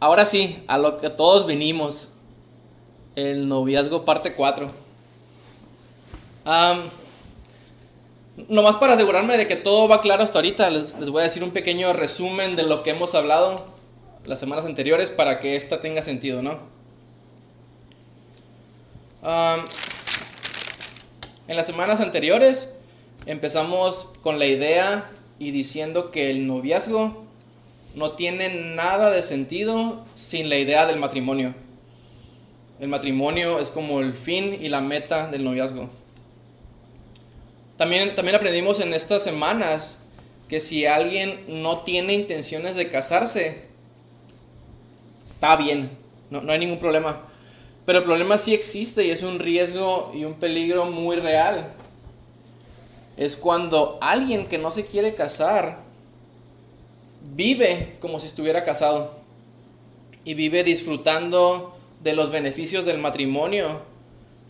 ahora sí, a lo que todos vinimos. El noviazgo parte 4. nomás para asegurarme de que todo va claro hasta ahorita, les, les, voy a decir un pequeño resumen de lo que hemos hablado las semanas anteriores para que esta tenga sentido, ¿no? en las semanas anteriores empezamos con la idea y diciendo que el noviazgo no tiene nada de sentido sin la idea del matrimonio. El matrimonio es como el fin y la meta del noviazgo. También, también aprendimos en estas semanas que si alguien no tiene intenciones de casarse, está bien, no, no hay ningún problema. Pero el problema sí existe y es un riesgo y un peligro muy real. Es cuando alguien que no se quiere casar vive como si estuviera casado y vive disfrutando de los beneficios del matrimonio,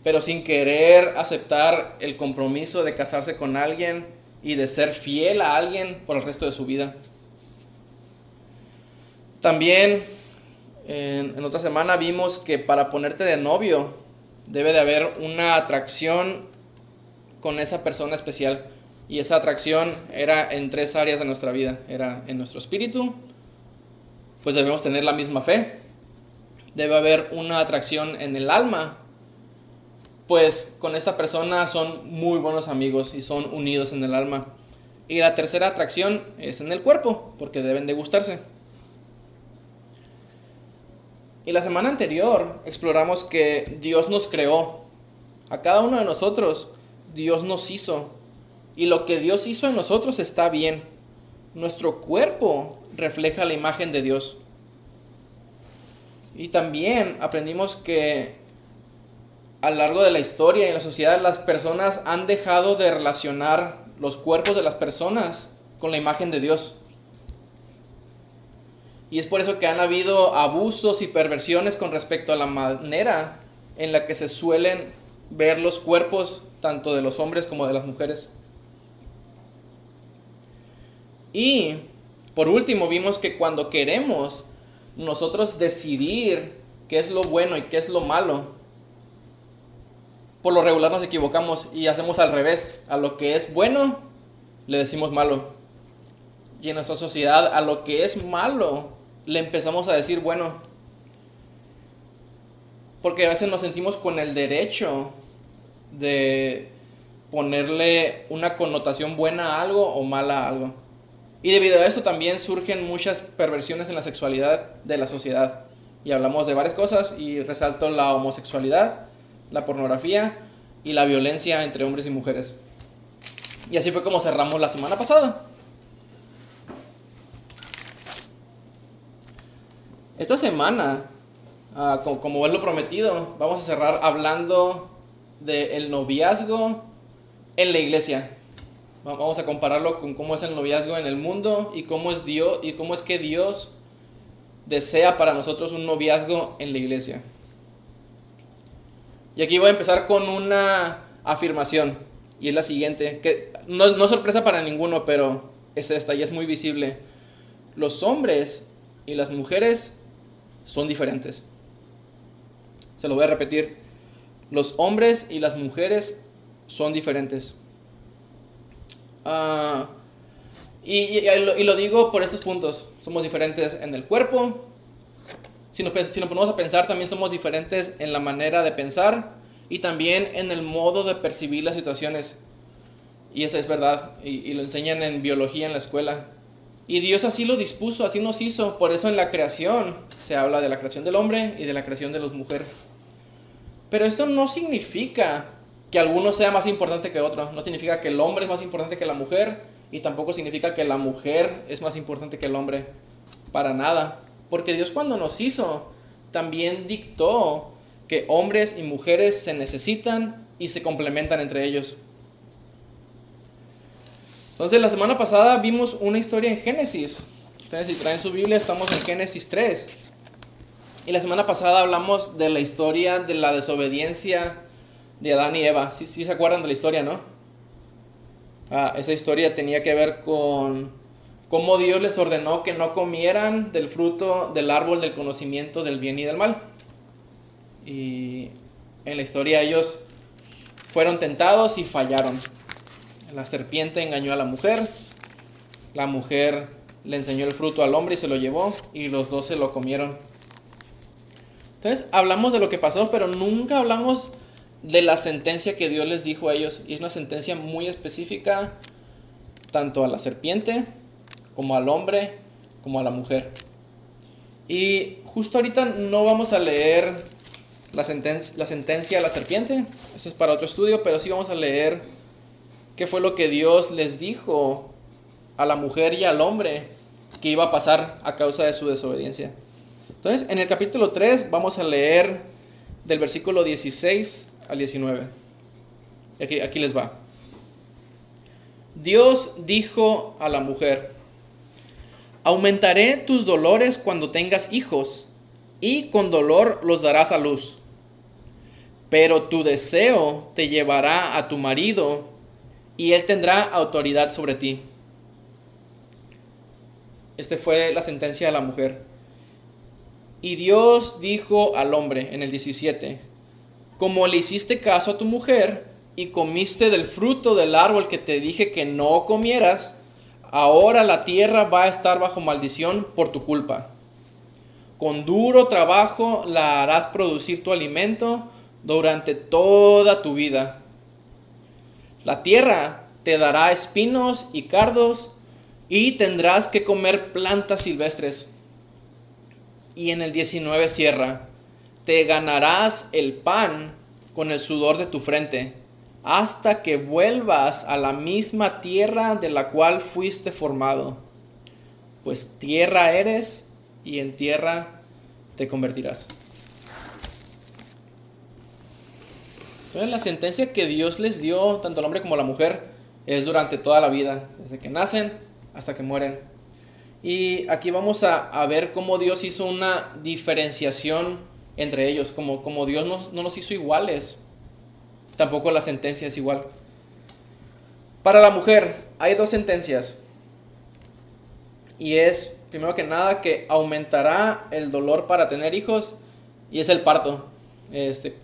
pero sin querer aceptar el compromiso de casarse con alguien y de ser fiel a alguien por el resto de su vida. También en, otra semana vimos que para ponerte de novio debe de haber una atracción con esa persona especial. Y esa atracción era en tres áreas de nuestra vida. Era en nuestro espíritu, pues debemos tener la misma fe. Debe haber una atracción en el alma, pues con esta persona son muy buenos amigos y son unidos en el alma. Y la tercera atracción es en el cuerpo, porque deben de gustarse. Y la semana anterior exploramos que Dios nos creó. A cada uno de nosotros Dios nos hizo. Y lo que Dios hizo en nosotros está bien. Nuestro cuerpo refleja la imagen de Dios. Y también aprendimos que a lo largo de la historia y en la sociedad las personas han dejado de relacionar los cuerpos de las personas con la imagen de Dios. Y es por eso que han habido abusos y perversiones con respecto a la manera en la que se suelen ver los cuerpos tanto de los hombres como de las mujeres. Y por último vimos que cuando queremos nosotros decidir qué es lo bueno y qué es lo malo, por lo regular nos equivocamos y hacemos al revés. A lo que es bueno le decimos malo. Y en nuestra sociedad a lo que es malo le empezamos a decir, bueno, porque a veces nos sentimos con el derecho de ponerle una connotación buena a algo o mala a algo. Y debido a esto también surgen muchas perversiones en la sexualidad de la sociedad. Y hablamos de varias cosas y resalto la homosexualidad, la pornografía y la violencia entre hombres y mujeres. Y así fue como cerramos la semana pasada. Esta semana, ah, como, es lo prometido, vamos a cerrar hablando del noviazgo en la iglesia. Vamos a compararlo con cómo es el noviazgo en el mundo y cómo es Dios y cómo es que Dios desea para nosotros un noviazgo en la iglesia. Y aquí voy a empezar con una afirmación y es la siguiente, que no, no es sorpresa para ninguno, pero es esta y es muy visible. Los hombres y las mujeres son diferentes. Se lo voy a repetir. Los hombres y las mujeres son diferentes. Ah, y, lo digo por estos puntos. Somos diferentes en el cuerpo. Si nos, si nos ponemos a pensar, también somos diferentes en la manera de pensar y también en el modo de percibir las situaciones. Y eso es verdad. Y, y lo enseñan en biología en la escuela. Y Dios así lo dispuso, así nos hizo. Por eso en la creación se habla de la creación del hombre y de la creación de las mujeres. Pero esto no significa que alguno sea más importante que otro. No significa que el hombre es más importante que la mujer. Y tampoco significa que la mujer es más importante que el hombre. Para nada. Porque Dios cuando nos hizo también dictó que hombres y mujeres se necesitan y se complementan entre ellos. Entonces, la semana pasada vimos una historia en Génesis. Ustedes si traen su Biblia, estamos en Génesis 3. Y la semana pasada hablamos de la historia de la desobediencia de Adán y Eva. Sí, sí se acuerdan de la historia, ¿no? Ah, esa historia tenía que ver con cómo Dios les ordenó que no comieran del fruto del árbol del conocimiento del bien y del mal. Y en la historia ellos fueron tentados y fallaron. La serpiente engañó a la mujer, la mujer le enseñó el fruto al hombre y se lo llevó y los dos se lo comieron. Entonces hablamos de lo que pasó, pero nunca hablamos de la sentencia que Dios les dijo a ellos. Y es una sentencia muy específica, tanto a la serpiente, como al hombre, como a la mujer. Y justo ahorita no vamos a leer la, la sentencia a la serpiente, eso es para otro estudio, pero sí vamos a leer qué fue lo que Dios les dijo a la mujer y al hombre que iba a pasar a causa de su desobediencia. Entonces, en el capítulo 3 vamos a leer del versículo 16 al 19. Aquí, les va. Dios dijo a la mujer, aumentaré tus dolores cuando tengas hijos, y con dolor los darás a luz. Pero tu deseo te llevará a tu marido, y él tendrá autoridad sobre ti. Esta fue la sentencia de la mujer. Y Dios dijo al hombre en el 17, como le hiciste caso a tu mujer y comiste del fruto del árbol que te dije que no comieras, ahora la tierra va a estar bajo maldición por tu culpa. Con duro trabajo la harás producir tu alimento durante toda tu vida. La tierra te dará espinos y cardos y tendrás que comer plantas silvestres. Y en el 19 cierra, te ganarás el pan con el sudor de tu frente, hasta que vuelvas a la misma tierra de la cual fuiste formado. Pues tierra eres y en tierra te convertirás. Entonces la sentencia que Dios les dio, tanto al hombre como a la mujer, es durante toda la vida, desde que nacen hasta que mueren. Y aquí vamos a, ver cómo Dios hizo una diferenciación entre ellos, como, como Dios no, no nos hizo iguales. Tampoco la sentencia es igual. Para la mujer hay dos sentencias. Y es, primero que nada, que aumentará el dolor para tener hijos y es el parto. Este,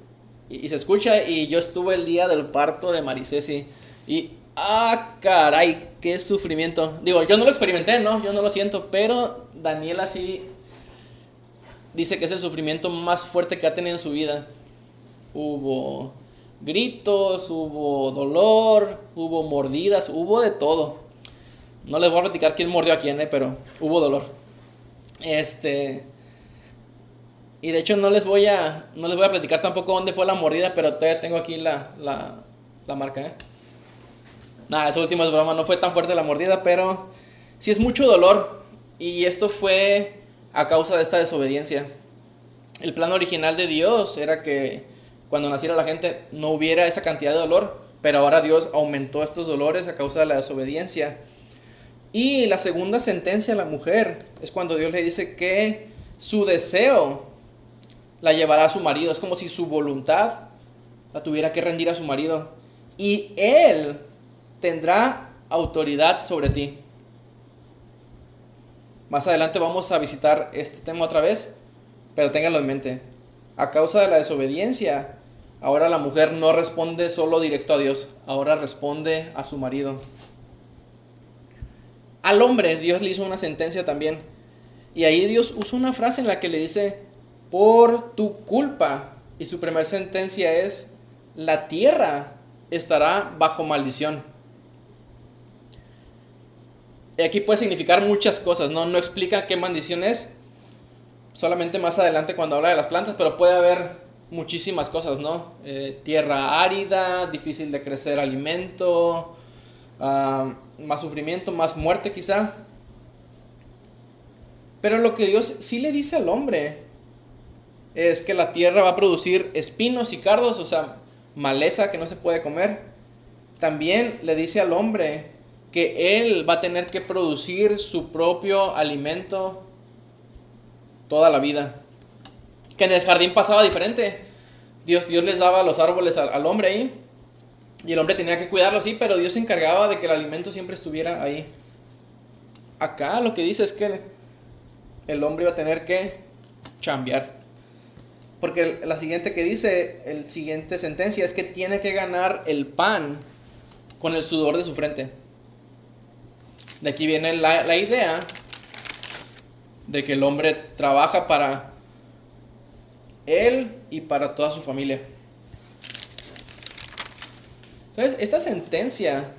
y, se escucha y yo estuve el día del parto de Marisesi y Ah, caray, qué sufrimiento. Digo, yo no lo experimenté, ¿no? Yo no lo siento, pero Daniela sí dice que es el sufrimiento más fuerte que ha tenido en su vida. Hubo gritos, hubo dolor, hubo mordidas, hubo de todo. No les voy a platicar quién mordió a quién, ¿eh? pero hubo dolor. Este. Y de hecho no les voy a. No les voy a platicar tampoco dónde fue la mordida, pero todavía tengo aquí la, la, la marca, ¿eh? Nada, esa última es broma, no fue tan fuerte la mordida, pero sí es mucho dolor. Y esto fue a causa de esta desobediencia. El plan original de Dios era que cuando naciera la gente no hubiera esa cantidad de dolor, pero ahora Dios aumentó estos dolores a causa de la desobediencia. Y la segunda sentencia a la mujer es cuando Dios le dice que su deseo la llevará a su marido. Es como si su voluntad la tuviera que rendir a su marido. Y él tendrá autoridad sobre ti. Más adelante vamos a visitar este tema otra vez, pero ténganlo en mente. A causa de la desobediencia, ahora la mujer no responde solo directo a Dios, ahora responde a su marido. Al hombre Dios le hizo una sentencia también. Y ahí Dios usa una frase en la que le dice, por tu culpa. Y su primera sentencia es, la tierra estará bajo maldición. Aquí puede significar muchas cosas, ¿no? No explica qué maldición es, solamente más adelante cuando habla de las plantas, pero puede haber muchísimas cosas, ¿no? Eh, tierra árida, difícil de crecer alimento, ah, más sufrimiento, más muerte quizá. Pero lo que Dios sí le dice al hombre es que la tierra va a producir espinos y cardos, o sea, maleza que no se puede comer. También le dice al hombre que él va a tener que producir su propio alimento toda la vida. Que en el jardín pasaba diferente. Dios, Dios les daba los árboles al, hombre ahí. Y el hombre tenía que cuidarlos, sí, pero Dios se encargaba de que el alimento siempre estuviera ahí. acá lo que dice es que el hombre va a tener que chambear. Porque la siguiente que dice, el siguiente sentencia es que tiene que ganar el pan con el sudor de su frente. De aquí viene la, la idea de que el hombre trabaja para él y para toda su familia. Entonces, esta sentencia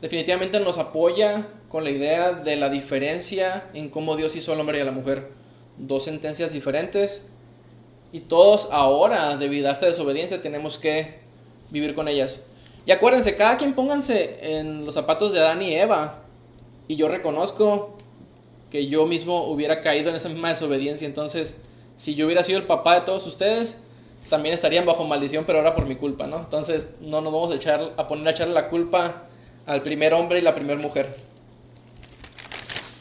definitivamente nos apoya con la idea de la diferencia en cómo Dios hizo al hombre y a la mujer. Dos sentencias diferentes y todos ahora, debido a esta desobediencia, tenemos que vivir con ellas. Y acuérdense, cada quien pónganse en los zapatos de Adán y Eva. Y yo reconozco que yo mismo hubiera caído en esa misma desobediencia. Entonces, si yo hubiera sido el papá de todos ustedes, también estarían bajo maldición, pero ahora por mi culpa, ¿no? Entonces, no nos vamos a, echar, a poner a echarle la culpa al primer hombre y la primera mujer.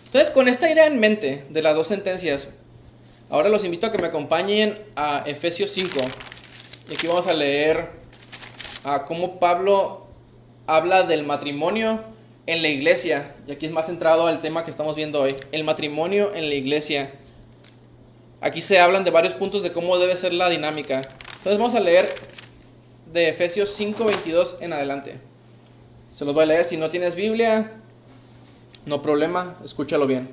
Entonces, con esta idea en mente de las dos sentencias, ahora los invito a que me acompañen a Efesios 5. Y aquí vamos a leer a cómo Pablo habla del matrimonio en la iglesia. Y aquí es más centrado al tema que estamos viendo hoy, el matrimonio en la iglesia. Aquí se hablan de varios puntos de cómo debe ser la dinámica. Entonces vamos a leer de Efesios 5:22 en adelante. Se los voy a leer. Si no tienes Biblia, no problema, escúchalo bien.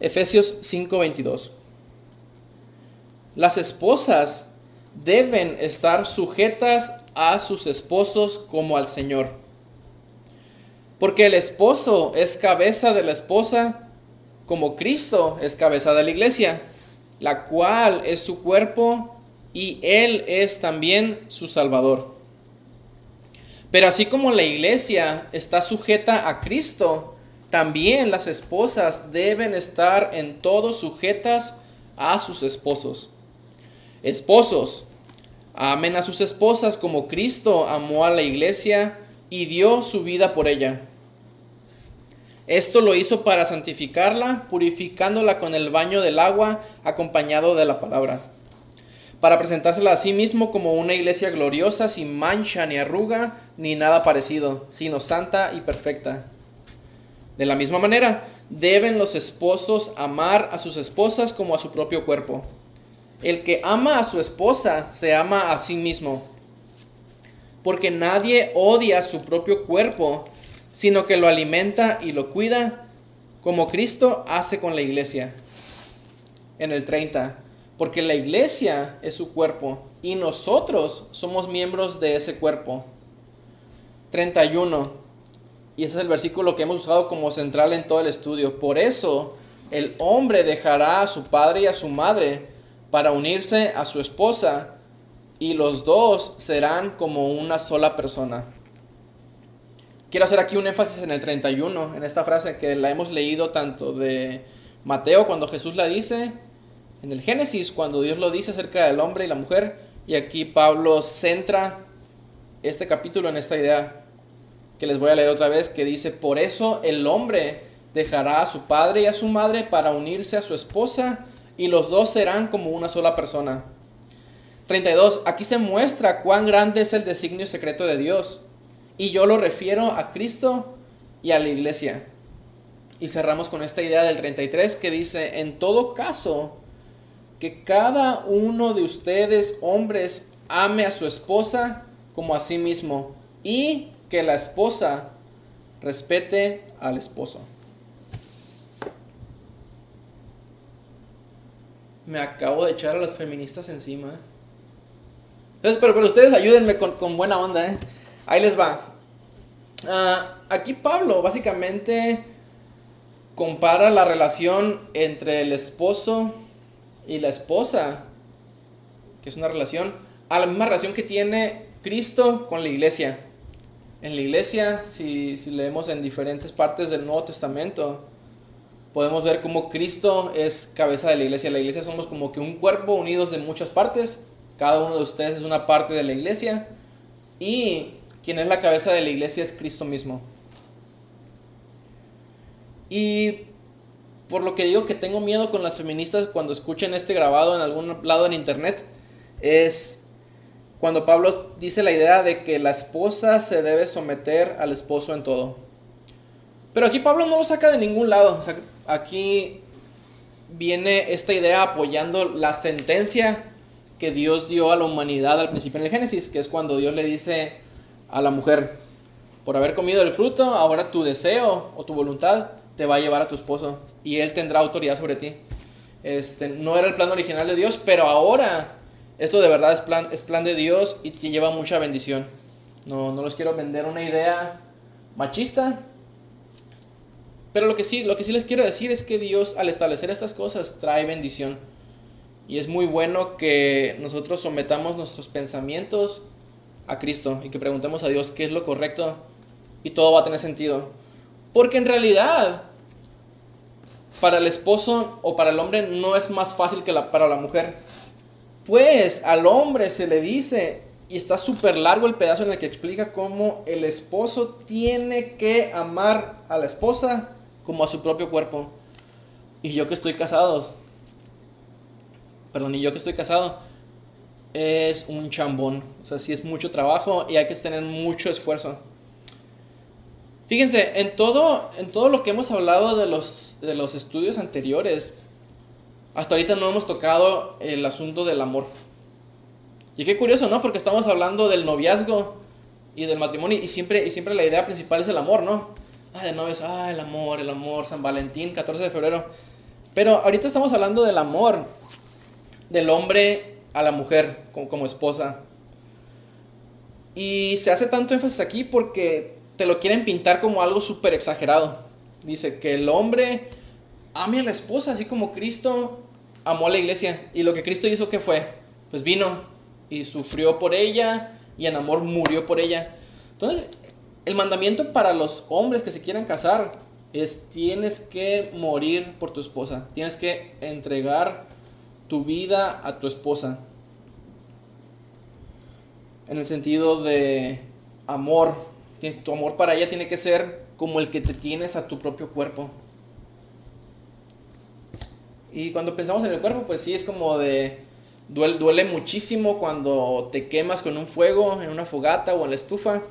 Efesios 5:22. Las esposas deben estar sujetas a sus esposos como al Señor. Porque el esposo es cabeza de la esposa, como Cristo es cabeza de la iglesia, la cual es su cuerpo y Él es también su Salvador. Pero así como la iglesia está sujeta a Cristo, también las esposas deben estar en todo sujetas a sus esposos. Esposos, amen a sus esposas como Cristo amó a la iglesia y dio su vida por ella. Esto lo hizo para santificarla, purificándola con el baño del agua acompañado de la palabra para presentársela a sí mismo como una iglesia gloriosa, sin mancha ni arruga, ni nada parecido, sino santa y perfecta. De la misma manera, deben los esposos amar a sus esposas como a su propio cuerpo. El que ama a su esposa se ama a sí mismo, porque nadie odia su propio cuerpo, sino que lo alimenta y lo cuida, como Cristo hace con la iglesia. En el 30 porque la iglesia es su cuerpo y nosotros somos miembros de ese cuerpo. 31. Y ese es el versículo que hemos usado como central en todo el estudio. Por eso el hombre dejará a su padre y a su madre para unirse a su esposa y los dos serán como una sola persona. Quiero hacer aquí un énfasis en el 31, en esta frase que la hemos leído tanto de Mateo cuando Jesús la dice en el Génesis, cuando Dios lo dice acerca del hombre y la mujer, y aquí Pablo centra este capítulo en esta idea que les voy a leer otra vez, que dice, por eso el hombre dejará a su padre y a su madre para unirse a su esposa, y los dos serán como una sola persona. 32. Aquí se muestra cuán grande es el designio secreto de Dios, y yo lo refiero a Cristo y a la iglesia. Y cerramos con esta idea del 33 que dice, en todo caso, que cada uno de ustedes, hombres, ame a su esposa como a sí mismo y que la esposa respete al esposo. Me acabo de echar a las feministas encima. Entonces, pero, pero ustedes ayúdenme con, buena onda. ¿eh? Ahí les va. Ah, aquí Pablo básicamente compara la relación entre el esposo y la esposa, que es una relación, a la misma relación que tiene Cristo con la iglesia. En la iglesia, si, leemos en diferentes partes del Nuevo Testamento, podemos ver cómo Cristo es cabeza de la iglesia. La iglesia somos como que un cuerpo unidos de muchas partes. Cada uno de ustedes es una parte de la iglesia. Y quien es la cabeza de la iglesia es Cristo mismo. Y por lo que digo que tengo miedo con las feministas cuando escuchen este grabado en algún lado en internet, es cuando Pablo dice la idea de que la esposa se debe someter al esposo en todo. Pero aquí Pablo no lo saca de ningún lado. Aquí viene esta idea apoyando la sentencia que Dios dio a la humanidad al principio en el Génesis, que es cuando Dios le dice a la mujer, por haber comido el fruto, ahora tu deseo o tu voluntad te va a llevar a tu esposo y él tendrá autoridad sobre ti. Este, no era el plan original de Dios, pero ahora esto de verdad es plan, es plan de Dios y lleva mucha bendición. No, no les quiero vender una idea machista, pero lo que, sí, lo que sí les quiero decir es que Dios al establecer estas cosas trae bendición. Y es muy bueno que nosotros sometamos nuestros pensamientos a Cristo y que preguntemos a Dios qué es lo correcto y todo va a tener sentido. Porque en realidad, para el esposo o para el hombre no es más fácil que la, para la mujer. Pues al hombre se le dice, y está súper largo el pedazo en el que explica cómo el esposo tiene que amar a la esposa como a su propio cuerpo. Y yo que estoy casado, perdón, y yo que estoy casado, es un chambón. O sea, sí es mucho trabajo y hay que tener mucho esfuerzo. Fíjense, en todo, en todo lo que hemos hablado de los, de los estudios anteriores, hasta ahorita no hemos tocado el asunto del amor. Y qué curioso, ¿no? Porque estamos hablando del noviazgo y del matrimonio y siempre, y siempre la idea principal es el amor, ¿no? Ah, de novios, ah, el amor, el amor, San Valentín, 14 de febrero. Pero ahorita estamos hablando del amor del hombre a la mujer como, como esposa. Y se hace tanto énfasis aquí porque te lo quieren pintar como algo súper exagerado. Dice que el hombre ame a la esposa, así como Cristo amó a la iglesia. Y lo que Cristo hizo, ¿qué fue? Pues vino y sufrió por ella y en amor murió por ella. Entonces, el mandamiento para los hombres que se quieran casar es tienes que morir por tu esposa, tienes que entregar tu vida a tu esposa. En el sentido de amor, tu amor para ella tiene que ser como el que te tienes a tu propio cuerpo. Y cuando pensamos en el cuerpo, pues sí es como de Duele, muchísimo cuando te quemas con un fuego en una fogata o en la estufa.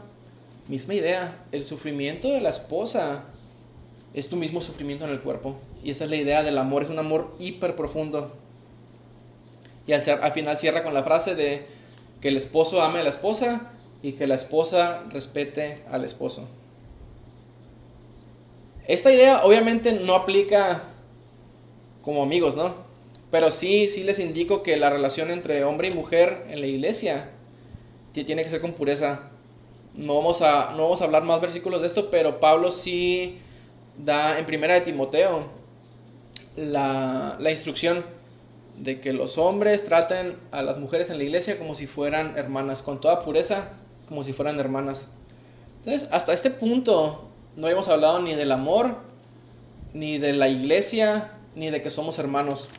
Misma idea, el sufrimiento de la esposa es tu mismo sufrimiento en el cuerpo. Y esa es la idea del amor, es un amor hiper profundo. Y al, al final cierra con la frase de que el esposo ame a la esposa y que la esposa respete al esposo. Esta idea obviamente no aplica como amigos, ¿no? Pero sí, sí les indico que la relación entre hombre y mujer en la iglesia tiene que ser con pureza. No vamos a, no vamos a hablar más versículos de esto, pero Pablo sí da en primera de Timoteo la, la instrucción de que los hombres traten a las mujeres en la iglesia como si fueran hermanas, con toda pureza, como si fueran hermanas. Entonces, hasta este punto no habíamos hablado ni del amor, ni de la iglesia, ni de que somos hermanos.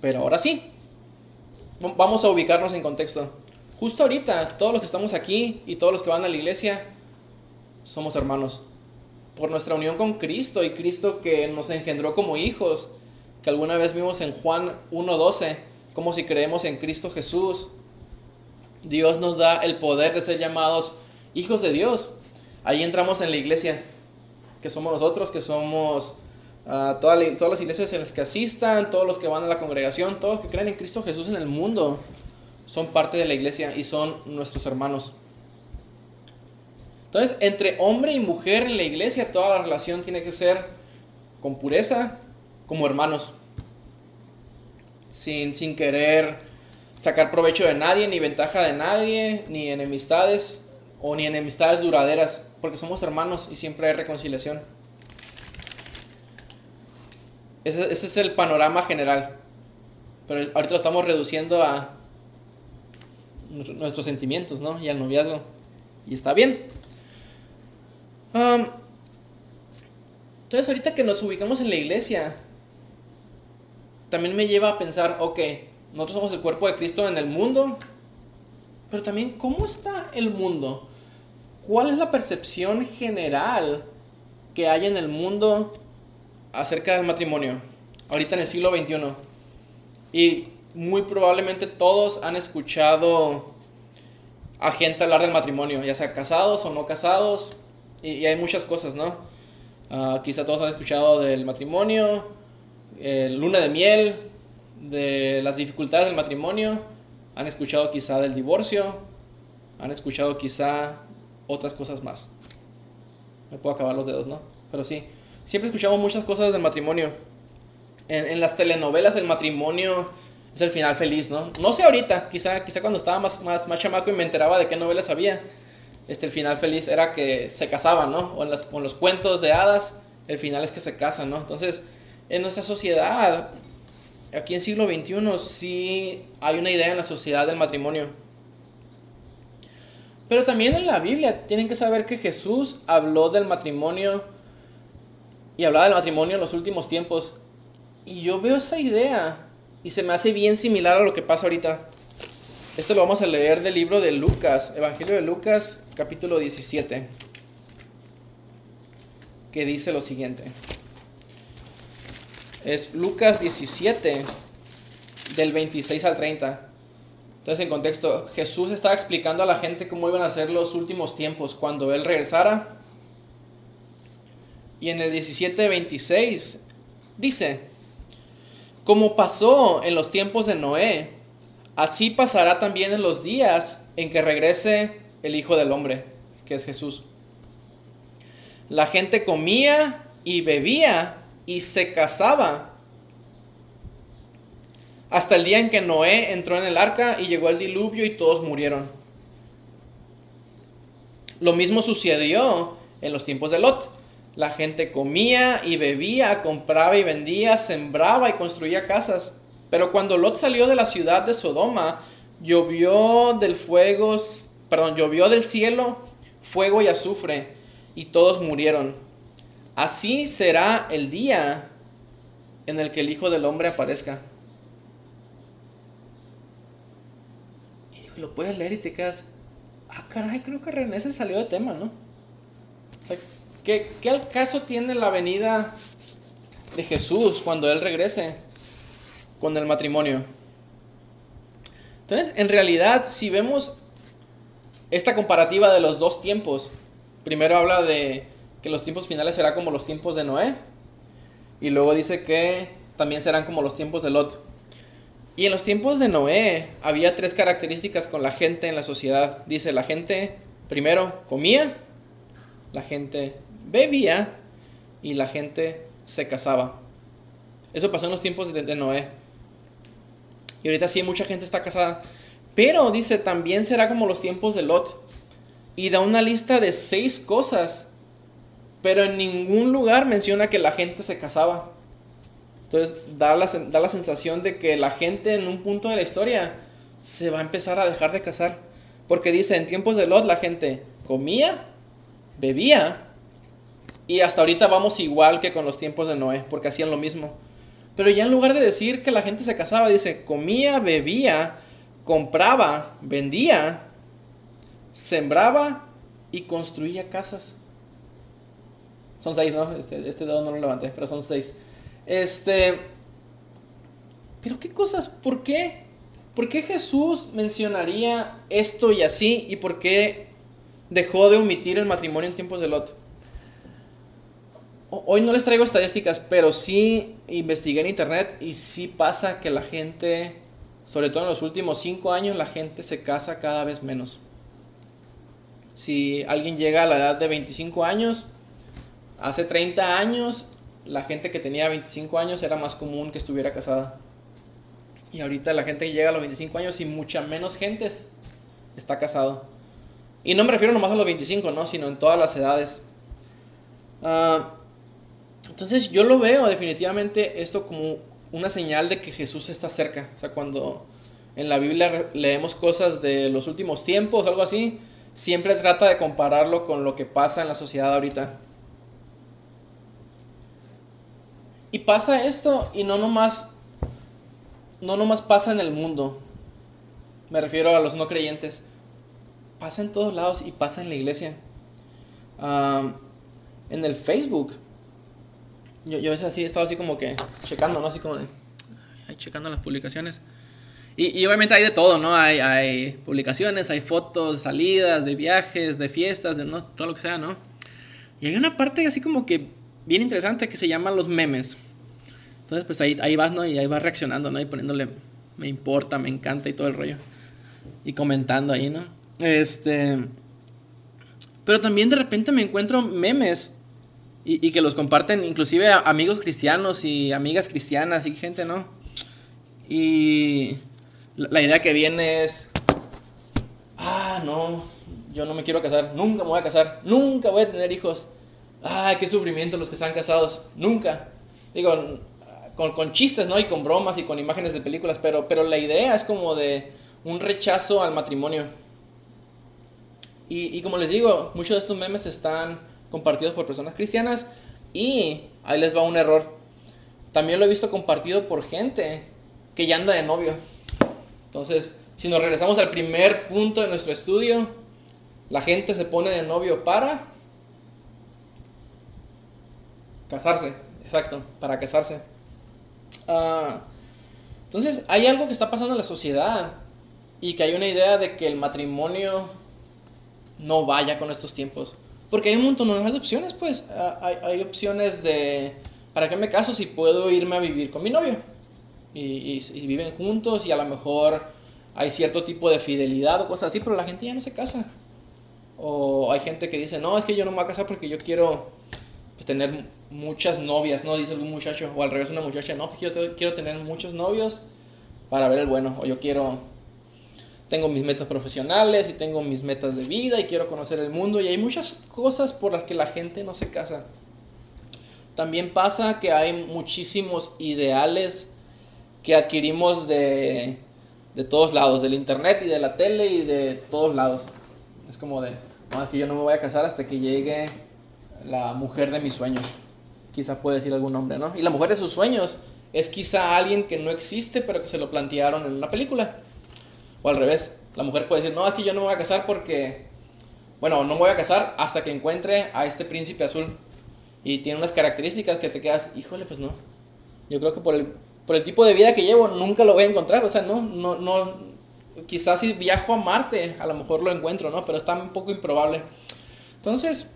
Pero ahora sí, vamos a ubicarnos en contexto. Justo ahorita, todos los que estamos aquí y todos los que van a la iglesia, somos hermanos. Por nuestra unión con Cristo y Cristo que nos engendró como hijos, que alguna vez vimos en Juan 1.12, como si creemos en Cristo Jesús. Dios nos da el poder de ser llamados hijos de Dios. Ahí entramos en la iglesia, que somos nosotros, que somos todas las iglesias en las que asistan, todos los que van a la congregación, todos los que creen en Cristo Jesús en el mundo, son parte de la iglesia y son nuestros hermanos. Entonces, entre hombre y mujer en la iglesia, toda la relación tiene que ser con pureza, como hermanos. Sin, sin querer sacar provecho de nadie, ni ventaja de nadie, ni enemistades, o ni enemistades duraderas, porque somos hermanos y siempre hay reconciliación. Ese, es el panorama general. Pero ahorita lo estamos reduciendo a nuestros sentimientos, ¿no? Y al noviazgo. Y está bien. entonces ahorita que nos ubicamos en la iglesia, también me lleva a pensar, ok, nosotros somos el cuerpo de Cristo en el mundo, pero también, ¿cómo está el mundo? ¿Cuál es la percepción general que hay en el mundo acerca del matrimonio, ahorita en el siglo XXI. Y muy probablemente todos han escuchado a gente hablar del matrimonio, ya sea casados o no casados, Y, hay muchas cosas, ¿no? Uh, quizá todos han escuchado del matrimonio, el luna de miel, de las dificultades del matrimonio, han escuchado quizá del divorcio, han escuchado quizá otras cosas más. Me puedo acabar los dedos, ¿no? Pero sí, siempre escuchamos muchas cosas del matrimonio. En, en las telenovelas el matrimonio es el final feliz, ¿no? No sé ahorita, quizá, quizá cuando estaba más, más, más chamaco y me enteraba de qué novelas había, este, el final feliz era que se casaban, ¿no? O en, las, los cuentos de hadas, el final es que se casan, ¿no? Entonces, en nuestra sociedad, aquí en siglo XXI, sí hay una idea en la sociedad del matrimonio. Pero también en la Biblia tienen que saber que Jesús habló del matrimonio y hablaba del matrimonio en los últimos tiempos. Y yo veo esa idea y se me hace bien similar a lo que pasa ahorita. Esto lo vamos a leer del libro de Lucas, Evangelio de Lucas, capítulo 17, que dice lo siguiente. Es Lucas 17, del 26 al 30. Entonces, en contexto, Jesús estaba explicando a la gente cómo iban a ser los últimos tiempos cuando Él regresara. Y en el 17:26 dice, como pasó en los tiempos de Noé, así pasará también en los días en que regrese el Hijo del Hombre, que es Jesús. La gente comía y bebía y se casaba hasta el día en que Noé entró en el arca y llegó el diluvio y todos murieron. Lo mismo sucedió en los tiempos de Lot. La gente comía y bebía, compraba y vendía, sembraba y construía casas. Pero cuando Lot salió de la ciudad de Sodoma, llovió del fuego, perdón, llovió del cielo fuego y azufre, y todos murieron. Así será el día en el que el Hijo del Hombre aparezca. Y lo puedes leer y te quedas, ah, caray, creo que René se salió de tema, ¿no? ¿Qué, ¿Qué caso tiene la venida de Jesús cuando Él regrese con el matrimonio? Entonces, en realidad, si vemos esta comparativa de los dos tiempos, primero habla de que los tiempos finales serán como los tiempos de Noé, y luego dice que también serán como los tiempos de Lot. Y en los tiempos de Noé había tres características con la gente en la sociedad. Dice, la gente primero comía, la gente bebía y la gente se casaba. Eso pasó en los tiempos de, Noé. Y ahorita sí, mucha gente está casada. Pero dice, también será como los tiempos de Lot. Y da una lista de seis cosas. Pero en ningún lugar menciona que la gente se casaba. Entonces da la, da la sensación de que la gente en un punto de la historia se va a empezar a dejar de casar. Porque dice, en tiempos de Lot la gente comía, bebía y hasta ahorita vamos igual que con los tiempos de Noé, porque hacían lo mismo. Pero ya en lugar de decir que la gente se casaba, dice, comía, bebía, compraba, vendía, sembraba y construía casas. Son seis, ¿no? Este, este dedo no lo levanté, pero son seis. Este. Pero qué cosas, ¿por qué? ¿Por qué Jesús mencionaría esto y así? ¿Y por qué dejó de omitir el matrimonio en tiempos de Lot? Hoy no les traigo estadísticas, pero sí investigué en internet y sí pasa que la gente, sobre todo en los últimos cinco años, la gente se casa cada vez menos. Si alguien llega a la edad de 25 años, hace 30 años, la gente que tenía 25 años era más común que estuviera casada. Y ahorita la gente llega a los 25 años y mucha menos gente está casado. Y no me refiero nomás a los 25, ¿no? Sino en todas las edades. Ah, entonces yo lo veo definitivamente esto como una señal de que Jesús está cerca. O sea, cuando en la Biblia leemos cosas de los últimos tiempos, algo así, siempre trata de compararlo con lo que pasa en la sociedad ahorita. Y pasa esto y no nomás, no nomás pasa en el mundo. Me refiero a los no creyentes. Pasa en todos lados y pasa en la iglesia. en el Facebook yo, yo a veces así he estado así como que checando, ¿no? Así como de, checando las publicaciones. Y, y, obviamente hay de todo, ¿no? Hay, hay publicaciones, hay fotos, salidas, de viajes, de fiestas, de no, todo lo que sea, ¿no? Y hay una parte así como que bien interesante que se llaman los memes. Entonces, pues ahí, ahí vas, ¿no? Y ahí vas reaccionando, ¿no? Y poniéndole, me importa, me encanta y todo el rollo. Y comentando ahí, ¿no? Este... Pero también de repente me encuentro memes y, que los comparten inclusive amigos cristianos y amigas cristianas y gente, ¿no? Y la, idea que viene es, ah, no, yo no me quiero casar, nunca me voy a casar, nunca voy a tener hijos. Ah, qué sufrimiento los que están casados, nunca. Digo, con, con, chistes, ¿no? Y con bromas y con imágenes de películas, pero, pero la idea es como de un rechazo al matrimonio. Y, y como les digo, muchos de estos memes están compartidos por personas cristianas y ahí les va un error. También lo he visto compartido por gente que ya anda de novio. Entonces, si nos regresamos al primer punto de nuestro estudio, la gente se pone de novio para casarse, exacto, para casarse. Ah, entonces, hay algo que está pasando en la sociedad y que hay una idea de que el matrimonio no vaya con estos tiempos. Porque hay un montón de opciones, pues. Ah, hay, hay, opciones de, ¿para qué me caso si puedo irme a vivir con mi novio? Y, y, viven juntos y a lo mejor hay cierto tipo de fidelidad o cosas así, pero la gente ya no se casa. O hay gente que dice, no, es que yo no me voy a casar porque yo quiero pues, tener muchas novias, ¿no? Dice algún muchacho. O al revés, una muchacha, no, pues quiero, quiero tener muchos novios para ver el bueno. O yo quiero tengo mis metas profesionales y tengo mis metas de vida y quiero conocer el mundo y hay muchas cosas por las que la gente no se casa. También pasa que hay muchísimos ideales que adquirimos de, de todos lados, del internet y de la tele y de todos lados. Es como de, no, que yo no me voy a casar hasta que llegue la mujer de mis sueños. Quizá puede decir algún nombre, ¿no? Y la mujer de sus sueños es quizá alguien que no existe, pero que se lo plantearon en una película. O al revés, la mujer puede decir, no, es que yo no me voy a casar porque, bueno, no me voy a casar hasta que encuentre a este príncipe azul. Y tiene unas características que te quedas, híjole, pues no. Yo creo que por el, por el tipo de vida que llevo nunca lo voy a encontrar. O sea, no, no, no. Quizás si viajo a Marte, a lo mejor lo encuentro, ¿no? Pero está un poco improbable. Entonces,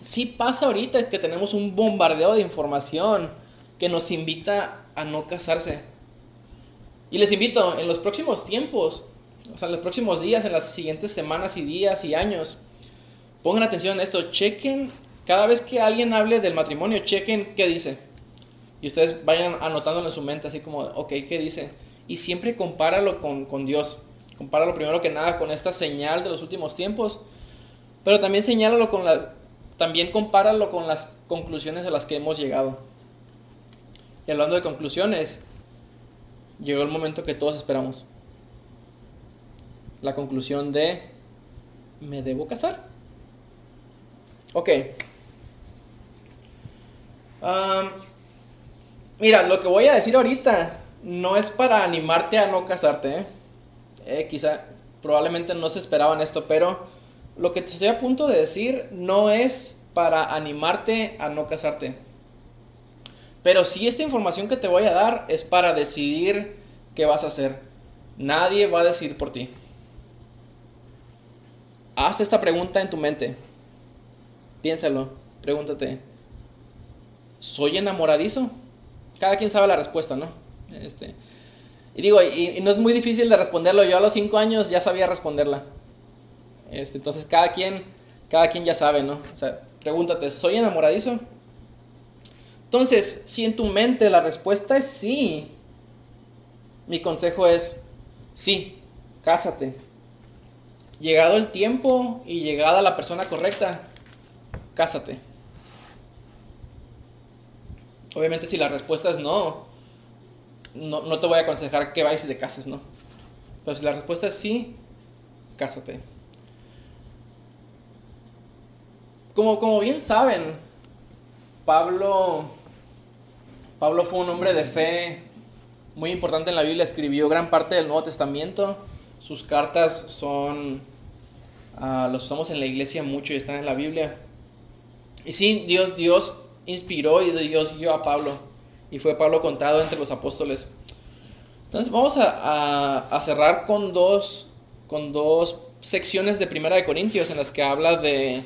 sí pasa ahorita que tenemos un bombardeo de información que nos invita a no casarse. Y les invito, en los próximos tiempos, o sea, en los próximos días, en las siguientes semanas y días y años, pongan atención a esto, chequen, cada vez que alguien hable del matrimonio, chequen qué dice. Y ustedes vayan anotándolo en su mente, así como, ok, ¿qué dice? Y siempre compáralo con, con Dios. Compáralo primero que nada con esta señal de los últimos tiempos. Pero también señálalo con la. También compáralo con las conclusiones a las que hemos llegado. Y hablando de conclusiones, llegó el momento que todos esperamos. La conclusión de, ¿me debo casar? Ok. mira, lo que voy a decir ahorita no es para animarte a no casarte. ¿eh? Eh, quizá, probablemente no se esperaban esto, pero lo que te estoy a punto de decir no es para animarte a no casarte. Pero si esta información que te voy a dar es para decidir qué vas a hacer. Nadie va a decidir por ti. Haz esta pregunta en tu mente. Piénsalo, pregúntate. ¿Soy enamoradizo? Cada quien sabe la respuesta, ¿no? Este, y digo, y, no es muy difícil de responderlo. Yo a los cinco años ya sabía responderla. Este, entonces cada quien, cada quien ya sabe, ¿no? O sea, pregúntate, ¿soy enamoradizo? Entonces, si en tu mente la respuesta es sí, mi consejo es sí, cásate. Llegado el tiempo y llegada la persona correcta, cásate. Obviamente si la respuesta es no, no, te voy a aconsejar que vayas y te cases, ¿no? Pero si la respuesta es sí, cásate. Como, como bien saben, Pablo Pablo fue un hombre de fe muy importante en la Biblia, escribió gran parte del Nuevo Testamento. Sus cartas son, uh, los usamos en la iglesia mucho y están en la Biblia. Y sí, Dios, Dios inspiró y Dios dio a Pablo. Y fue Pablo contado entre los apóstoles. Entonces vamos a, a, cerrar con dos, con dos secciones de Primera de Corintios en las que habla de,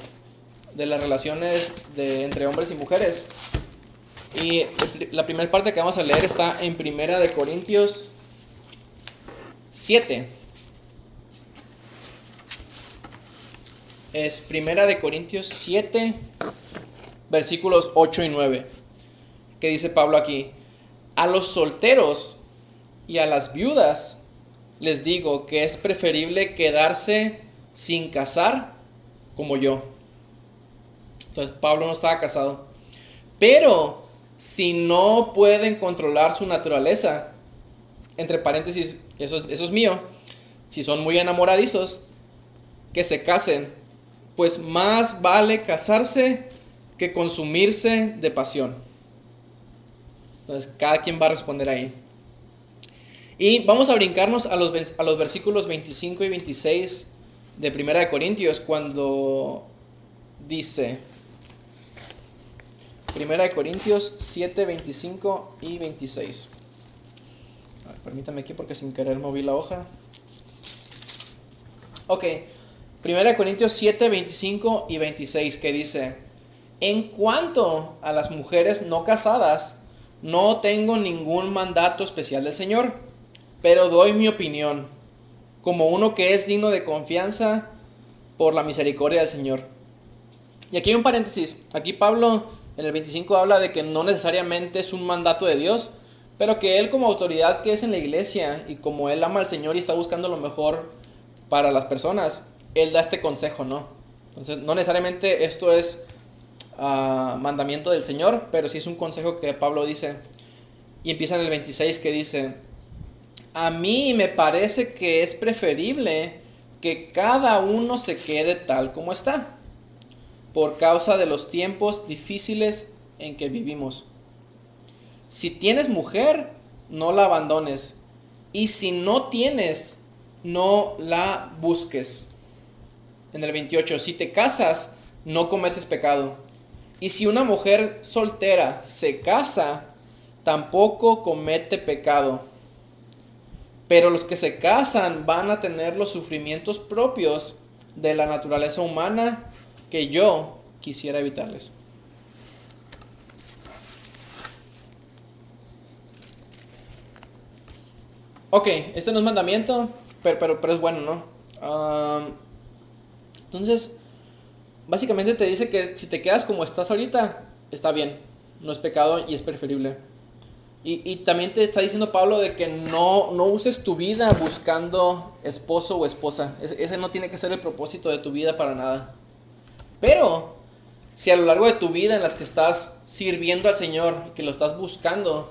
de las relaciones de, entre hombres y mujeres. Y la primera parte que vamos a leer está en Primera de Corintios 7. Es Primera de Corintios 7, versículos 8 y 9. Que dice Pablo aquí, a los solteros y a las viudas les digo que es preferible quedarse sin casar como yo. Entonces Pablo no estaba casado. Pero si no pueden controlar su naturaleza, entre paréntesis, eso, es mío, si son muy enamoradizos, que se casen, pues más vale casarse que consumirse de pasión. Entonces cada quien va a responder ahí. Y vamos a brincarnos a los, a los versículos 25 y 26 de Primera de Corintios cuando dice Primera de Corintios 7, 25 y 26. permítame aquí porque sin querer moví la hoja. Ok, Primera de Corintios 7, 25 y 26 que dice, en cuanto a las mujeres no casadas, no tengo ningún mandato especial del Señor pero doy mi opinión como uno que es digno de confianza por la misericordia del Señor. Y aquí hay un paréntesis. Aquí Pablo en el 25 habla de que no necesariamente es un mandato de Dios, pero que él como autoridad que es en la iglesia y como él ama al Señor y está buscando lo mejor para las personas, él da este consejo, ¿no? Entonces, no necesariamente esto es ah, mandamiento del Señor, pero sí es un consejo que Pablo dice. Y empieza en el 26 que dice, a mí me parece que es preferible que cada uno se quede tal como está, por causa de los tiempos difíciles en que vivimos. Si tienes mujer, no la abandones. Y si no tienes, no la busques. En el 28, si te casas, no cometes pecado. Y si una mujer soltera se casa, tampoco comete pecado pero los que se casan van a tener los sufrimientos propios de la naturaleza humana que yo quisiera evitarles. Ok, este no es mandamiento, pero, pero, es bueno, ¿no? entonces, básicamente te dice que si te quedas como estás ahorita, está bien, no es pecado y es preferible. Y, también te está diciendo Pablo de que no, no uses tu vida buscando esposo o esposa. ese no tiene que ser el propósito de tu vida para nada. Pero si a lo largo de tu vida en las que estás sirviendo al Señor, que lo estás buscando,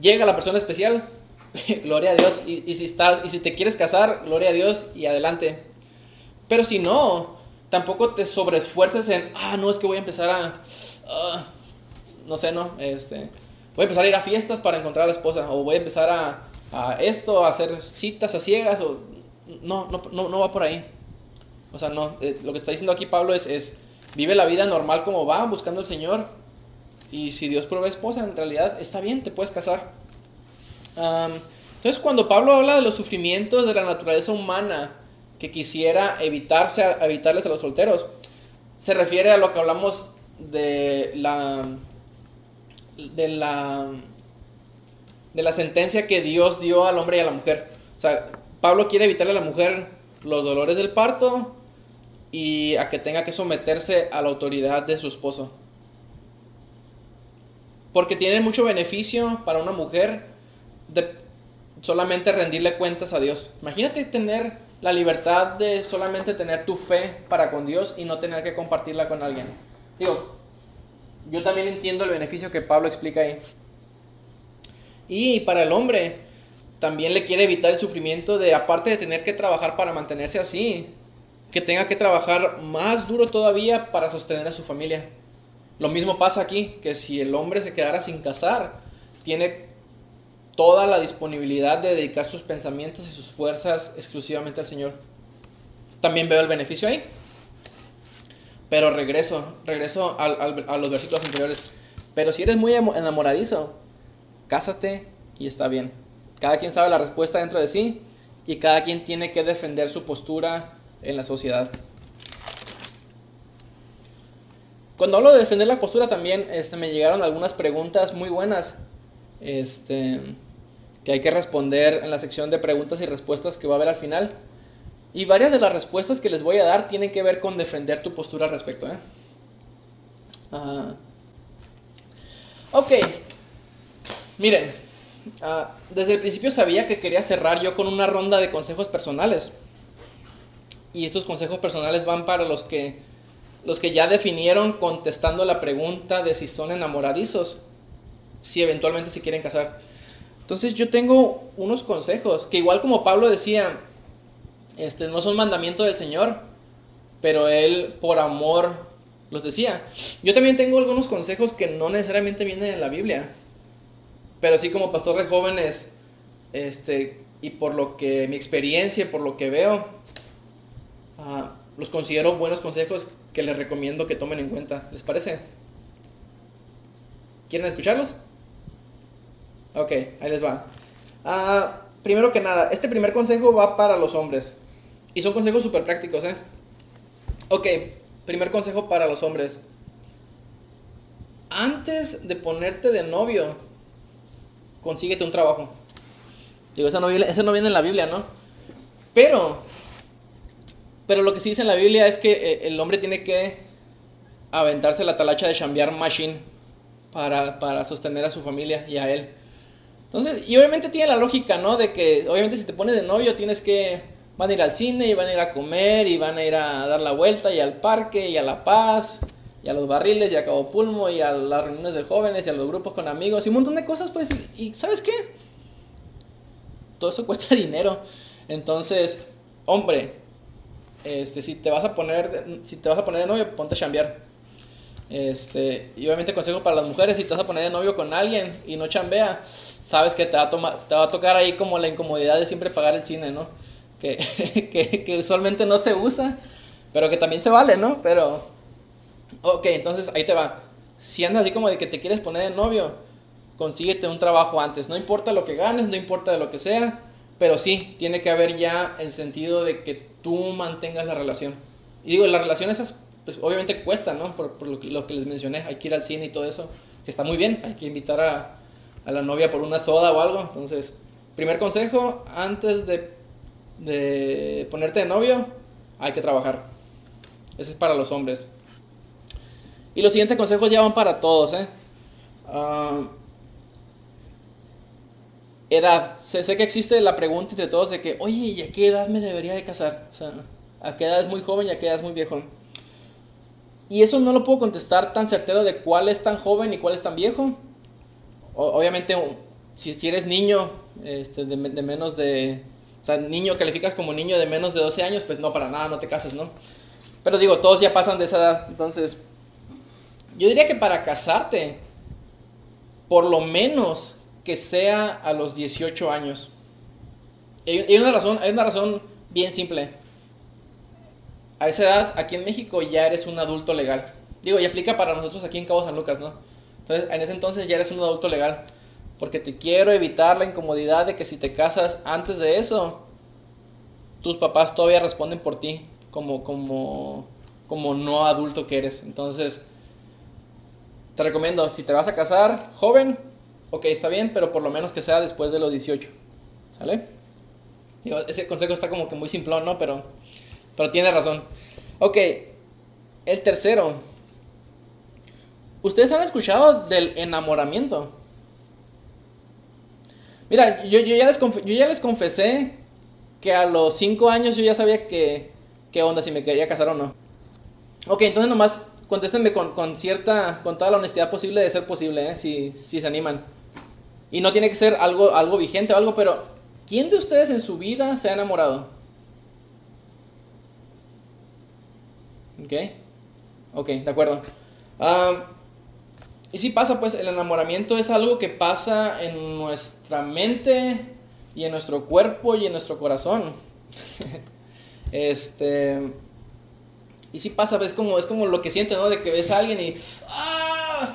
llega la persona especial, gloria a Dios. Y, si estás, y si te quieres casar, gloria a Dios y adelante. Pero si no, tampoco te sobreesfuerces en, ah, no, es que voy a empezar a, ah, no sé, no, este voy a empezar a ir a fiestas para encontrar a la esposa, o voy a empezar a, esto, a hacer citas a ciegas, o no, no, no, va por ahí. O sea, no, eh, lo que está diciendo aquí Pablo es, es, vive la vida normal como va, buscando al Señor, y si Dios provee esposa, en realidad está bien, te puedes casar. entonces, cuando Pablo habla de los sufrimientos de la naturaleza humana que quisiera evitarse, evitarles a los solteros, se refiere a lo que hablamos de la de la, de la sentencia que Dios dio al hombre y a la mujer. O sea, Pablo quiere evitarle a la mujer los dolores del parto y a que tenga que someterse a la autoridad de su esposo. Porque tiene mucho beneficio para una mujer de solamente rendirle cuentas a Dios. Imagínate tener la libertad de solamente tener tu fe para con Dios y no tener que compartirla con alguien. Digo, yo también entiendo el beneficio que Pablo explica ahí. Y para el hombre, también le quiere evitar el sufrimiento de, aparte de tener que trabajar para mantenerse así, que tenga que trabajar más duro todavía para sostener a su familia. Lo mismo pasa aquí, que si el hombre se quedara sin casar, tiene toda la disponibilidad de dedicar sus pensamientos y sus fuerzas exclusivamente al Señor. También veo el beneficio ahí. Pero regreso, regreso a los versículos anteriores. Pero si eres muy enamoradizo, cásate y está bien. Cada quien sabe la respuesta dentro de sí y cada quien tiene que defender su postura en la sociedad. cuando hablo de defender la postura también este, me llegaron algunas preguntas muy buenas este, que hay que responder en la sección de preguntas y respuestas que va a haber al final. Y varias de las respuestas que les voy a dar tienen que ver con defender tu postura al respecto. ¿eh? Ah. ok, miren, ah, desde el principio sabía que quería cerrar yo con una ronda de consejos personales. Y estos consejos personales van para los que los que ya definieron contestando la pregunta de si son enamoradizos, si eventualmente se quieren casar. Entonces yo tengo unos consejos que igual como Pablo decía, este, no son mandamiento del Señor, pero él por amor los decía. Yo también tengo algunos consejos que no necesariamente vienen en la Biblia, pero sí como pastor de jóvenes, este, y por lo que mi experiencia, por lo que veo, uh, los considero buenos consejos que les recomiendo que tomen en cuenta. ¿Les parece? ¿Quieren escucharlos? Ok, ahí les va. Ah, primero que nada, este primer consejo va para los hombres. Y son consejos súper prácticos, ¿eh? Ok, primer consejo para los hombres. Antes de ponerte de novio, consíguete un trabajo. Digo, eso no, eso no viene en la Biblia, ¿no? Pero pero lo que sí dice en la Biblia es que eh, el hombre tiene que aventarse la talacha de chambear machine para, sostener a su familia y a él. Entonces, y obviamente tiene la lógica, ¿no? De que obviamente si te pones de novio tienes que van a ir al cine y van a ir a comer y van a ir a dar la vuelta y al parque y a La Paz y a los barriles y a Cabo Pulmo y a las reuniones de jóvenes y a los grupos con amigos y un montón de cosas, pues. Y, ¿sabes qué? Todo eso cuesta dinero. Entonces, hombre, este, si te vas a poner, si te vas a poner de novio, ponte a chambear. Este, y obviamente consejo para las mujeres, si te vas a poner de novio con alguien y no chambea, sabes que te va a, tomar, te va a tocar ahí como la incomodidad de siempre pagar el cine, ¿no? Que, que, que usualmente no se usa, pero que también se vale, ¿no? Pero, ok, entonces ahí te va. Si andas así como de que te quieres poner de novio, consíguete un trabajo antes. No importa lo que ganes, no importa de lo que sea, pero sí, tiene que haber ya el sentido de que tú mantengas la relación. Y digo, las relaciones esas, pues obviamente cuestan, ¿no? Por, lo, que, les mencioné, hay que ir al cine y todo eso, que está muy bien, hay que invitar a, la novia por una soda o algo. Entonces, primer consejo, antes de, ponerte de novio, hay que trabajar. Ese es para los hombres. Y los siguientes consejos ya van para todos, ¿eh? Uh, edad. Sé, que existe la pregunta entre todos de que, oye, ¿y a qué edad me debería de casar? O sea, ¿a qué edad es muy joven y a qué edad es muy viejo? Y eso no lo puedo contestar tan certero de cuál es tan joven y cuál es tan viejo. obviamente, si, si eres niño este, de, de, menos de... O sea, niño calificas como niño de menos de 12 años, pues no, para nada, no te cases, ¿no? Pero digo, todos ya pasan de esa edad. Entonces, yo diría que para casarte, por lo menos que sea a los 18 años. Hay una razón, hay una razón bien simple. A esa edad, aquí en México ya eres un adulto legal. Digo, y aplica para nosotros aquí en Cabo San Lucas, ¿no? Entonces, en ese entonces ya eres un adulto legal. Porque te quiero evitar la incomodidad de que si te casas antes de eso, tus papás todavía responden por ti como, como, como no adulto que eres. Entonces, te recomiendo, si te vas a casar joven, ok, está bien, pero por lo menos que sea después de los 18. ¿Sale? ese consejo está como que muy simplón, ¿no? Pero, pero tiene razón. Ok, el tercero. ¿Ustedes han escuchado del enamoramiento? Mira, yo, yo, ya, les yo ya les confesé que a los 5 años yo ya sabía que, qué onda, si me quería casar o no. Ok, entonces nomás contéstenme con, con cierta, con toda la honestidad posible de ser posible, ¿eh? si, si se animan. Y no tiene que ser algo, algo vigente o algo, pero ¿quién de ustedes en su vida se ha enamorado? ¿Ok? Ok, de acuerdo. y si pasa, pues el enamoramiento es algo que pasa en nuestra mente y en nuestro cuerpo y en nuestro corazón. este. Y si pasa, es como, es como lo que sientes, ¿no? De que ves a alguien y. ¡Ah!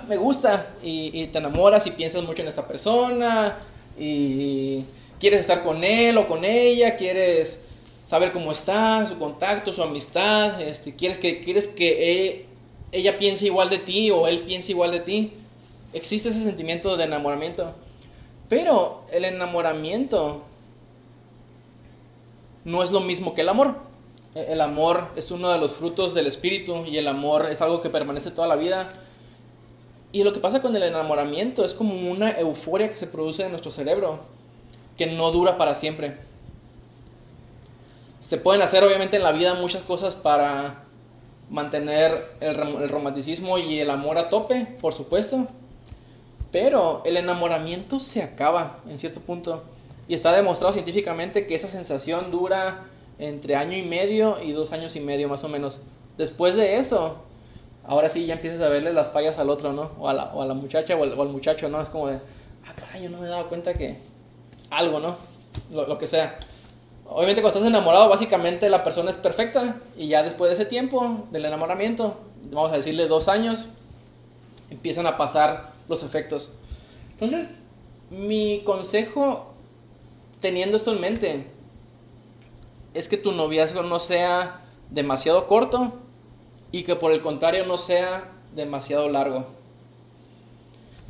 Me gusta. Y, te enamoras y piensas mucho en esta persona. Y quieres estar con él o con ella. Quieres saber cómo está, su contacto, su amistad. Este, quieres que, quieres que ella piensa igual de ti o él piensa igual de ti. Existe ese sentimiento de enamoramiento. Pero el enamoramiento no es lo mismo que el amor. E, el amor es uno de los frutos del espíritu y el amor es algo que permanece toda la vida. Y lo que pasa con el enamoramiento es como una euforia que se produce en nuestro cerebro, que no dura para siempre. Se pueden hacer obviamente en la vida muchas cosas para mantener el, romanticismo y el amor a tope, por supuesto. Pero el enamoramiento se acaba en cierto punto. Y está demostrado científicamente que esa sensación dura entre año y medio y dos años y medio más o menos. Después de eso, ahora sí ya empiezas a verle las fallas al otro, ¿no? O a la, o a la muchacha o al, muchacho, ¿no? Es como de, ah, caray, yo no me dado cuenta que algo, ¿no? Lo, lo que sea. Obviamente cuando estás enamorado, básicamente la persona es perfecta y ya después de ese tiempo del enamoramiento, vamos a decirle dos años, empiezan a pasar los efectos. Entonces, mi consejo, teniendo esto en mente, es que tu noviazgo no sea demasiado corto y que por el contrario no sea demasiado largo.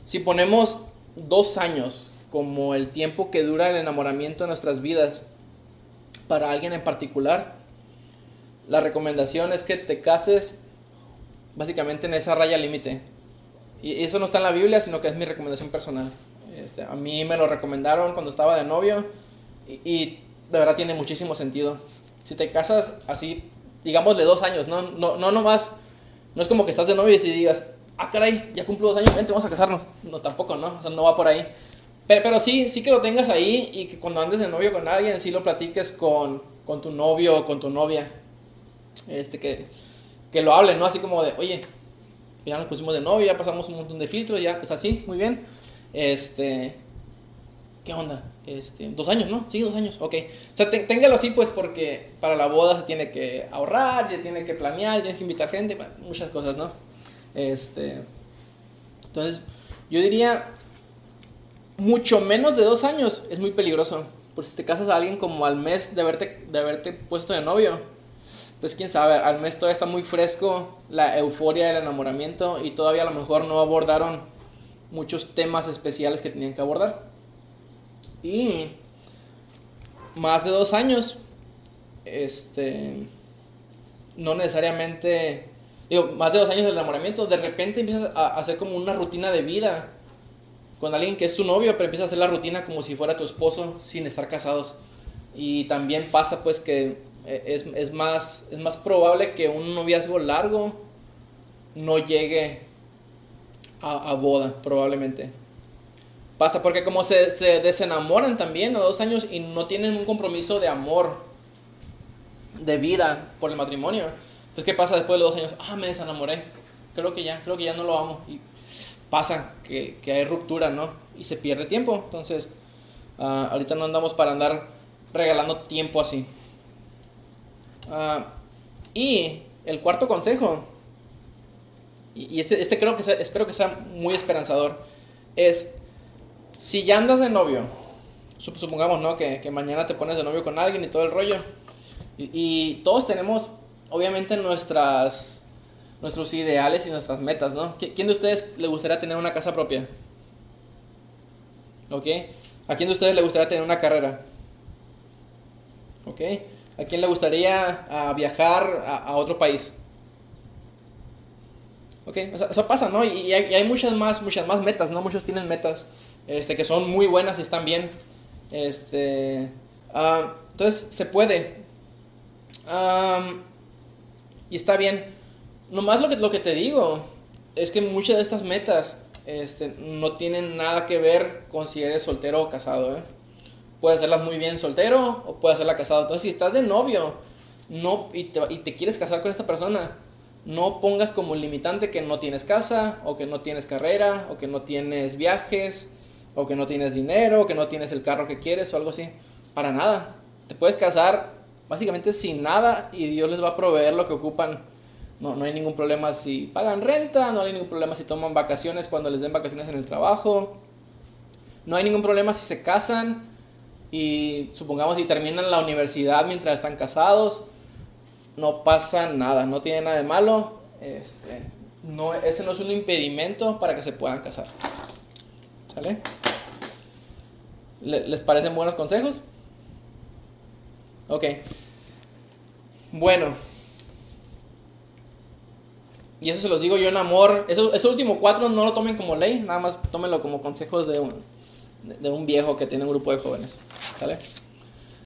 Si ponemos dos años como el tiempo que dura el enamoramiento en nuestras vidas, para alguien en particular, la recomendación es que te cases básicamente en esa raya límite. Y eso no está en la Biblia, sino que es mi recomendación personal. Este, a mí me lo recomendaron cuando estaba de novio y, de verdad tiene muchísimo sentido. Si te casas así, digamos de dos años, no, no, no nomás, no es como que estás de novio y digas, ah caray, ya cumplo dos años, vente, vamos a casarnos. No, tampoco, ¿no? O sea, no va por ahí. Pero, pero sí, sí que lo tengas ahí y que cuando andes de novio con alguien, sí lo platiques con, con tu novio o con tu novia. Este, que, que lo hablen, ¿no? Así como de, oye, ya nos pusimos de novio, ya pasamos un montón de filtros, ya, pues así, muy bien. Este, ¿qué onda? Este, dos años, ¿no? Sí, dos años, ok. O sea, téngalo así, pues, porque para la boda se tiene que ahorrar, se tiene que planear, tienes que invitar gente, muchas cosas, ¿no? Este, entonces, yo diría, mucho menos de dos años es muy peligroso. Porque si te casas a alguien como al mes de haberte, de haberte puesto de novio, pues quién sabe, al mes todavía está muy fresco la euforia del enamoramiento y todavía a lo mejor no abordaron muchos temas especiales que tenían que abordar. Y más de dos años, este, no necesariamente, digo, más de dos años de enamoramiento, de repente empiezas a hacer como una rutina de vida con alguien que es tu novio, pero empieza a hacer la rutina como si fuera tu esposo sin estar casados. Y también pasa pues que eh, es, más, es más probable que un noviazgo largo no llegue a, boda, probablemente. Pasa porque como se, se, desenamoran también a dos años y no tienen un compromiso de amor, de vida por el matrimonio, pues ¿qué pasa después de los dos años? Ah, me desenamoré. Creo que ya, creo que ya no lo amo. Y pasa que, hay ruptura, ¿no? Y se pierde tiempo. Entonces, ah, ahorita no andamos para andar regalando tiempo así. Ah, y el cuarto consejo, y, este, este, creo que espero que sea muy esperanzador, es si ya andas de novio, supongamos, ¿no? Que, mañana te pones de novio con alguien y todo el rollo, y todos tenemos, obviamente, nuestras nuestros ideales y nuestras metas, ¿no? ¿Quién de ustedes le gustaría tener una casa propia? ¿Ok? ¿A quién de ustedes le gustaría tener una carrera? ¿Ok? ¿A quién le gustaría ah, viajar a, otro país? ¿Ok? eso pasa, ¿no? Y, hay, muchas más, muchas más metas, ¿no? Muchos tienen metas este, que son muy buenas y están bien. Este, ah, entonces, se puede. y está bien. Nomás lo que, lo que te digo es que muchas de estas metas este, no tienen nada que ver con si eres soltero o casado. ¿eh? Puedes hacerlas muy bien soltero o puedes hacerla casado. Entonces, si estás de novio no, y, te, y te quieres casar con esta persona, no pongas como limitante que no tienes casa, o que no tienes carrera, o que no tienes viajes, o que no tienes dinero, o que no tienes el carro que quieres, o algo así. Para nada. Te puedes casar básicamente sin nada y Dios les va a proveer lo que ocupan no, no hay ningún problema si pagan renta, no hay ningún problema si toman vacaciones cuando les den vacaciones en el trabajo. No hay ningún problema si se casan y supongamos si terminan la universidad mientras están casados. No pasa nada, no tiene nada de malo. Este, no, ese no es un impedimento para que se puedan casar. ¿Sale? ¿Les parecen buenos consejos? Ok. Bueno. Y eso se los digo yo en amor. Eso, ese último cuatro no lo tomen como ley, nada más tómenlo como consejos de un, de un viejo que tiene un grupo de jóvenes. ¿Sale?